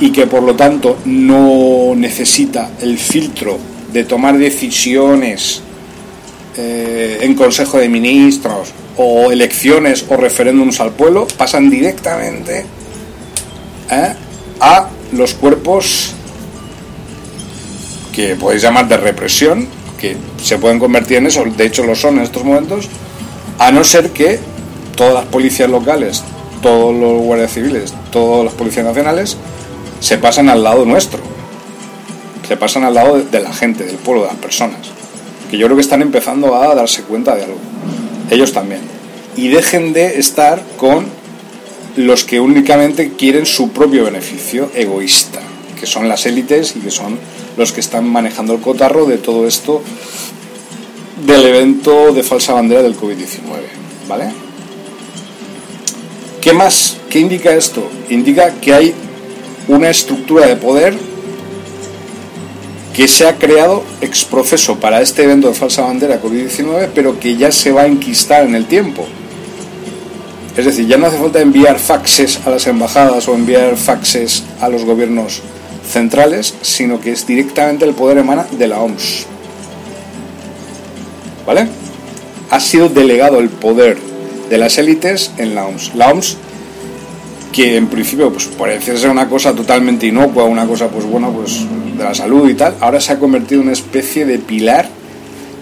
Y que por lo tanto no necesita el filtro de tomar decisiones eh, en Consejo de Ministros o elecciones o referéndums al pueblo, pasan directamente ¿eh? a los cuerpos que podéis llamar de represión, que se pueden convertir en eso, de hecho lo son en estos momentos, a no ser que todas las policías locales, todos los guardias civiles, todas las policías nacionales se pasan al lado nuestro, se pasan al lado de la gente, del pueblo, de las personas. Que yo creo que están empezando a darse cuenta de algo. Ellos también. Y dejen de estar con los que únicamente quieren su propio beneficio egoísta, que son las élites y que son los que están manejando el cotarro de todo esto del evento de falsa bandera del COVID-19. ¿Vale? ¿Qué más? ¿Qué indica esto? Indica que hay una estructura de poder que se ha creado ex proceso para este evento de falsa bandera COVID-19, pero que ya se va a enquistar en el tiempo. Es decir, ya no hace falta enviar faxes a las embajadas o enviar faxes a los gobiernos centrales, sino que es directamente el poder emana de la OMS. ¿Vale? Ha sido delegado el poder de las élites en la OMS. La OMS que en principio pues parece ser una cosa totalmente inocua, una cosa pues bueno, pues de la salud y tal, ahora se ha convertido en una especie de pilar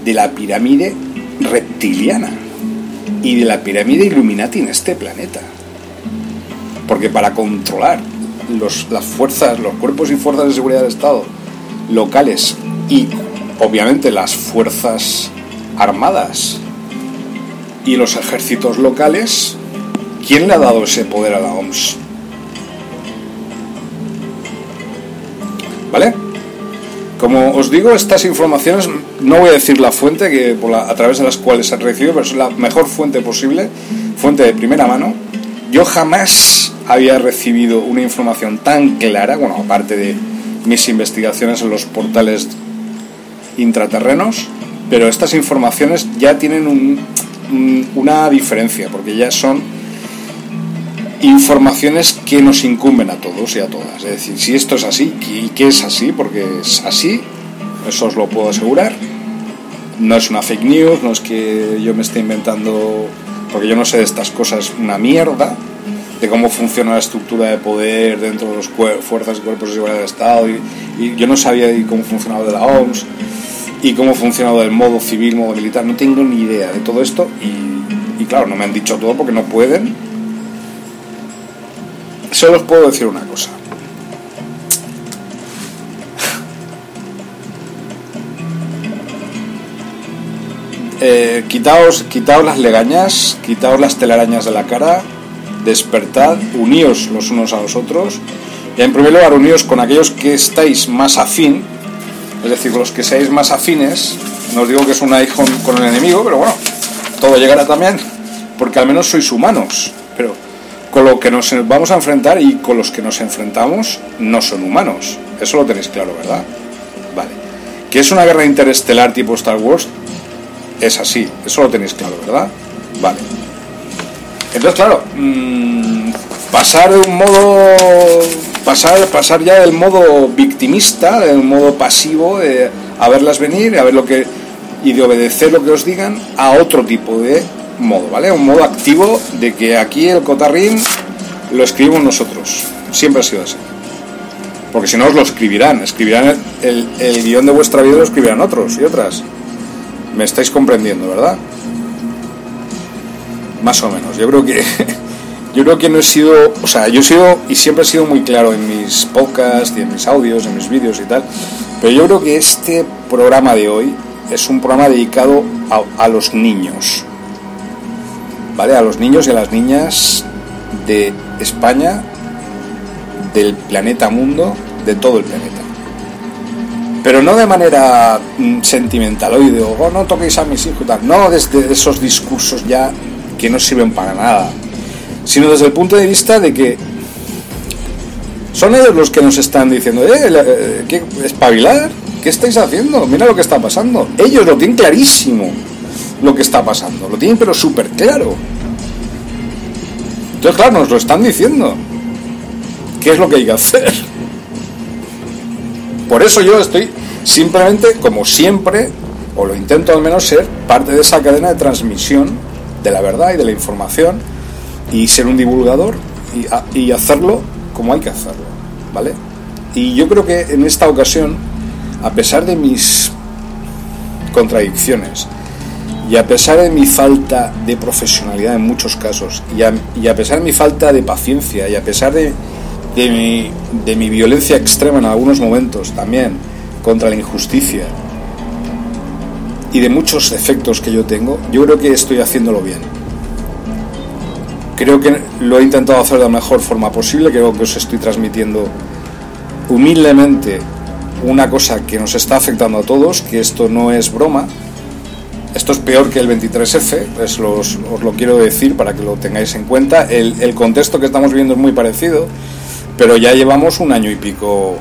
de la pirámide reptiliana y de la pirámide Illuminati en este planeta. Porque para controlar los, las fuerzas, los cuerpos y fuerzas de seguridad del Estado locales y obviamente las fuerzas armadas y los ejércitos locales, ¿Quién le ha dado ese poder a la OMS? ¿Vale? Como os digo, estas informaciones, no voy a decir la fuente que a través de las cuales han recibido, pero es la mejor fuente posible, fuente de primera mano. Yo jamás había recibido una información tan clara, bueno, aparte de mis investigaciones en los portales intraterrenos, pero estas informaciones ya tienen una diferencia, porque ya son informaciones que nos incumben a todos y a todas. Es decir, si esto es así, ¿y qué es así? Porque es así, eso os lo puedo asegurar. No es una fake news, no es que yo me esté inventando, porque yo no sé de estas cosas una mierda, de cómo funciona la estructura de poder dentro de las fuerzas y cuerpos de seguridad del Estado, y, yo no sabía cómo funcionaba de la OMS, y cómo funcionaba del modo civil, modo militar, no tengo ni idea de todo esto, y claro, no me han dicho todo porque no pueden, Solo os puedo decir una cosa. Eh, quitaos, quitaos las legañas, quitaos las telarañas de la cara, despertad, uníos los unos a los otros, y en primer lugar uníos con aquellos que estáis más afín, es decir, los que seáis más afines, no os digo que es una hijo con el enemigo, pero bueno, todo llegará también, porque al menos sois humanos, pero con lo que nos vamos a enfrentar y con los que nos enfrentamos no son humanos. Eso lo tenéis claro, ¿verdad? Vale. ¿Que es una guerra interestelar tipo Star Wars? Es así, eso lo tenéis claro, ¿verdad? Vale. Entonces, claro, mm, pasar de un modo. Pasar, pasar ya del modo victimista, del modo pasivo, de a verlas venir, a ver lo que. y de obedecer lo que os digan, a otro tipo de modo, ¿vale? Un modo activo de que aquí el cotarrín lo escribimos nosotros. Siempre ha sido así. Porque si no os lo escribirán, escribirán el, el guion de vuestra vida, lo escribirán otros y otras. Me estáis comprendiendo, ¿verdad? Más o menos. Yo creo que yo creo que no he sido, o sea, yo he sido y siempre he sido muy claro en mis podcasts y en mis audios, en mis vídeos y tal, pero yo creo que este programa de hoy es un programa dedicado a los niños, ¿vale? A los niños y a las niñas de España, del planeta mundo, de todo el planeta. Pero no de manera mm, sentimental, hoy digo, oh, no toquéis a mis hijos, no desde esos discursos ya que no sirven para nada, sino desde el punto de vista de que son ellos los que nos están diciendo, eh, eh ¿qué, espabilar, ¿qué estáis haciendo? Mira lo que está pasando. Ellos lo tienen clarísimo lo que está pasando. Lo tienen pero súper claro. Entonces, claro, nos lo están diciendo. ¿Qué es lo que hay que hacer? Por eso yo estoy simplemente, como siempre, o lo intento al menos ser, parte de esa cadena de transmisión de la verdad y de la información y ser un divulgador y, y hacerlo como hay que hacerlo, ¿vale? Y yo creo que en esta ocasión, a pesar de mis contradicciones, y a pesar de mi falta de profesionalidad en muchos casos, y a, pesar de mi falta de paciencia, y a pesar de, mi, de mi violencia extrema en algunos momentos también contra la injusticia, y de muchos efectos que yo tengo, yo creo que estoy haciéndolo bien. Creo que lo he intentado hacer de la mejor forma posible, creo que os estoy transmitiendo humildemente una cosa que nos está afectando a todos, que esto no es broma, esto es peor que el 23F, pues os lo quiero decir para que lo tengáis en cuenta. El, el, contexto que estamos viendo es muy parecido, pero ya llevamos un año y pico,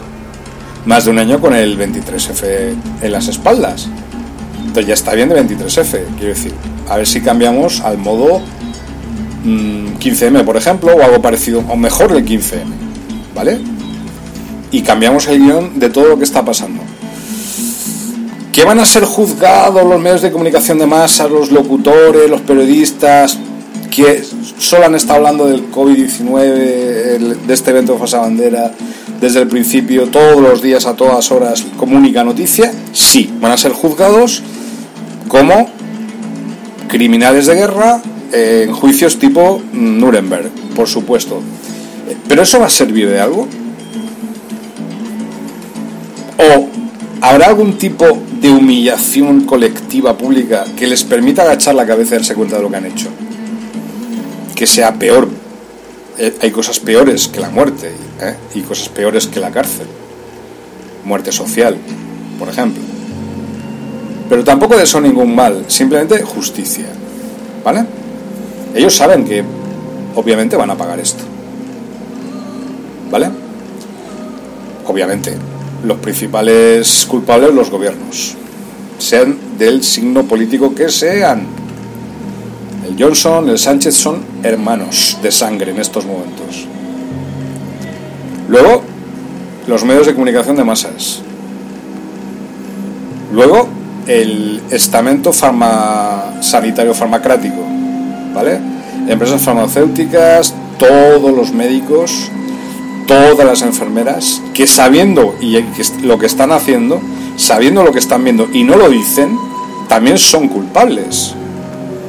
más de un año con el 23F en las espaldas. Entonces ya está bien de 23F, quiero decir. A ver si cambiamos al modo 15M, mm, por ejemplo, o algo parecido, o mejor el 15M, ¿vale? Y cambiamos el guion de todo lo que está pasando. ¿Que van a ser juzgados los medios de comunicación de masa, los locutores, los periodistas, que solo han estado hablando del COVID-19, de este evento de Fasa Bandera, desde el principio, todos los días, a todas horas, como única noticia? Sí, van a ser juzgados como criminales de guerra en juicios tipo Nuremberg, por supuesto. ¿Pero eso va a servir de algo? ¿O habrá algún tipo de humillación colectiva pública que les permita agachar la cabeza y darse cuenta de lo que han hecho? Que sea peor. Eh, hay cosas peores que la muerte ¿eh? y cosas peores que la cárcel. Muerte social, por ejemplo. Pero tampoco de eso ningún mal, simplemente justicia. ¿Vale? Ellos saben que obviamente van a pagar esto. ¿Vale? Obviamente, los principales culpables los gobiernos, sean del signo político que sean. El Johnson, el Sánchez son hermanos de sangre en estos momentos. Luego, los medios de comunicación de masas. Luego, el estamento farma sanitario farmacrático, ¿vale? Empresas farmacéuticas, todos los médicos, todas las enfermeras, que sabiendo y lo que están haciendo, sabiendo lo que están viendo y no lo dicen, también son culpables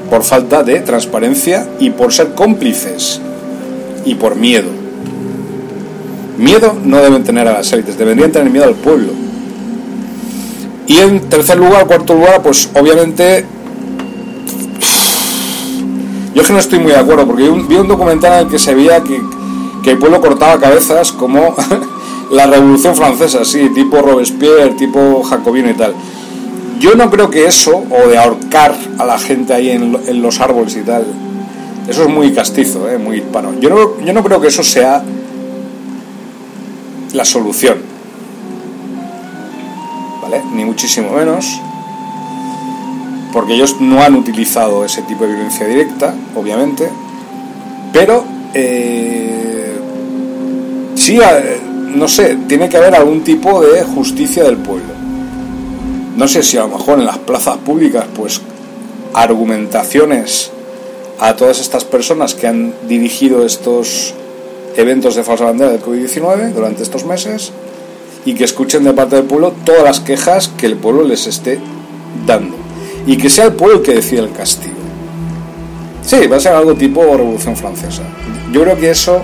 por falta de transparencia y por ser cómplices y por miedo. Miedo no deben tener a las élites, deberían tener miedo al pueblo y en tercer lugar, cuarto lugar, pues obviamente yo es que no estoy muy de acuerdo, porque vi un documental en el que se veía que, que el pueblo cortaba cabezas como la Revolución Francesa, sí, tipo Robespierre, tipo Jacobino y tal. Yo no creo que eso, o de ahorcar a la gente ahí en, los árboles y tal, eso es muy castizo, ¿eh? muy hispano. Yo no, yo no creo que eso sea la solución ni muchísimo menos, porque ellos no han utilizado ese tipo de violencia directa, obviamente, pero eh, sí, eh, no sé, tiene que haber algún tipo de justicia del pueblo. No sé si a lo mejor en las plazas públicas, pues argumentaciones a todas estas personas que han dirigido estos eventos de falsa bandera del COVID-19 durante estos meses, y que escuchen de parte del pueblo todas las quejas que el pueblo les esté dando y que sea el pueblo el que decida el castigo. Sí, va a ser algo tipo Revolución Francesa. Yo creo que eso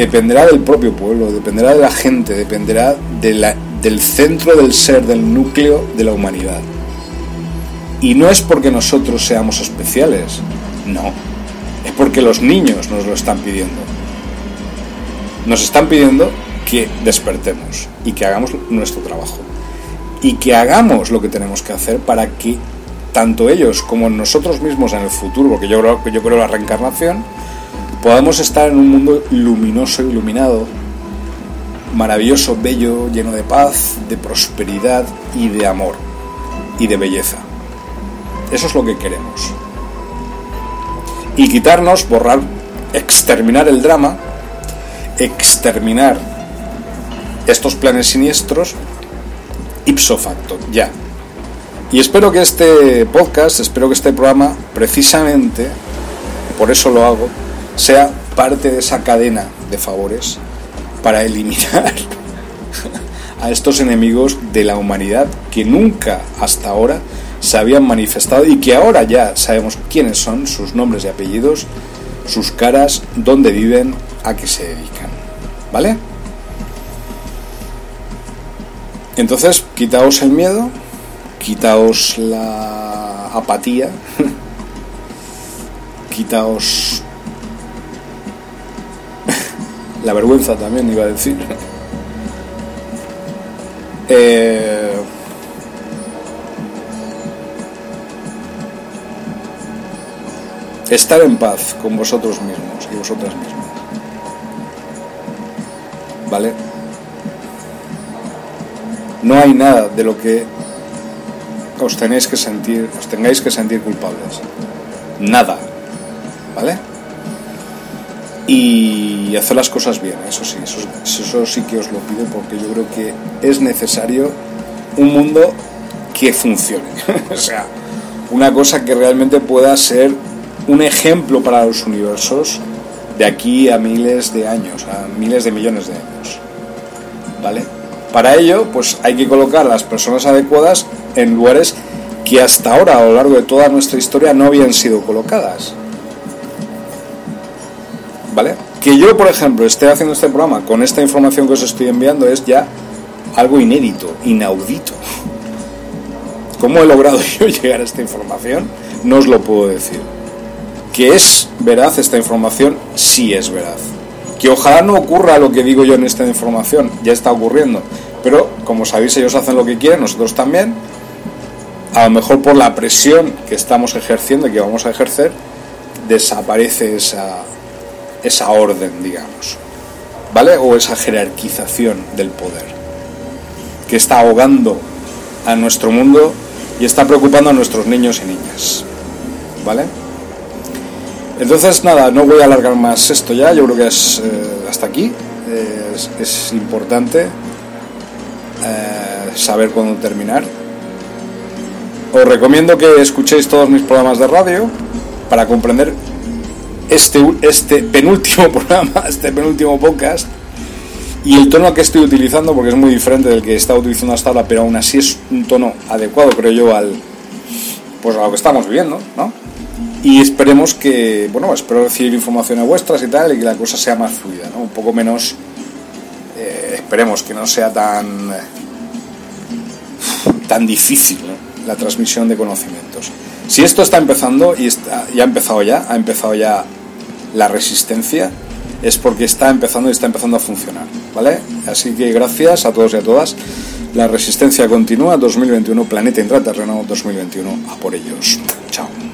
dependerá del propio pueblo, dependerá de la gente, dependerá del centro del ser, del núcleo de la humanidad. Y no es porque nosotros seamos especiales, no, es porque los niños nos lo están pidiendo. Nos están pidiendo que despertemos y que hagamos nuestro trabajo. Y que hagamos lo que tenemos que hacer para que tanto ellos como nosotros mismos en el futuro, porque yo creo, yo creo la reencarnación, podamos estar en un mundo luminoso, iluminado, maravilloso, bello, lleno de paz, de prosperidad y de amor y de belleza. Eso es lo que queremos. Y quitarnos, borrar, exterminar el drama, exterminar estos planes siniestros ipso facto, ya. Y espero que este podcast, espero que este programa, precisamente, por eso lo hago, sea parte de esa cadena de favores para eliminar a estos enemigos de la humanidad que nunca hasta ahora se habían manifestado y que ahora ya sabemos quiénes son, sus nombres y apellidos, sus caras, dónde viven, a qué se dedican. ¿Vale? Entonces, quitaos el miedo, quitaos la apatía, quitaos la vergüenza también, iba a decir. Eh, estar en paz con vosotros mismos y vosotras mismas. ¿Vale? No hay nada de lo que os tenéis que sentir, os tengáis que sentir culpables. Nada. ¿Vale? Y hacer las cosas bien, eso sí, eso, sí que os lo pido porque yo creo que es necesario un mundo que funcione. o sea, una cosa que realmente pueda ser un ejemplo para los universos de aquí a miles de años, a miles de millones de años. ¿Vale? Para ello, pues hay que colocar a las personas adecuadas en lugares que hasta ahora, a lo largo de toda nuestra historia, no habían sido colocadas. Que yo, por ejemplo, esté haciendo este programa con esta información que os estoy enviando es ya algo inédito, inaudito. ¿Cómo he logrado yo llegar a esta información? No os lo puedo decir. Que es veraz esta información, sí es veraz. Que ojalá no ocurra lo que digo yo en esta información, ya está ocurriendo. Pero como sabéis, ellos hacen lo que quieren, nosotros también. A lo mejor por la presión que estamos ejerciendo y que vamos a ejercer, desaparece esa, esa orden, digamos. ¿Vale? O esa jerarquización del poder. Que está ahogando a nuestro mundo y está preocupando a nuestros niños y niñas. ¿Vale? Entonces, nada, no voy a alargar más esto ya, yo creo que es eh, hasta aquí. es, importante eh, saber cuándo terminar. Os recomiendo que escuchéis todos mis programas de radio para comprender este, este penúltimo programa, este penúltimo podcast y el tono que estoy utilizando, porque es muy diferente del que he estado utilizando hasta ahora, pero aún así es un tono adecuado, creo yo, al pues a lo que estamos viviendo, ¿no? y esperemos que, bueno, espero recibir informaciones vuestras y tal, y que la cosa sea más fluida, ¿no? Un poco menos, eh, esperemos que no sea tan, tan difícil la transmisión de conocimientos. Si esto está empezando, y está, ya ha empezado ya, ha empezado ya la resistencia, es porque está empezando y está empezando a funcionar, ¿vale? Así que gracias a todos y a todas. La resistencia continúa, 2021, planeta intraterreno, 2021, a por ellos. Chao.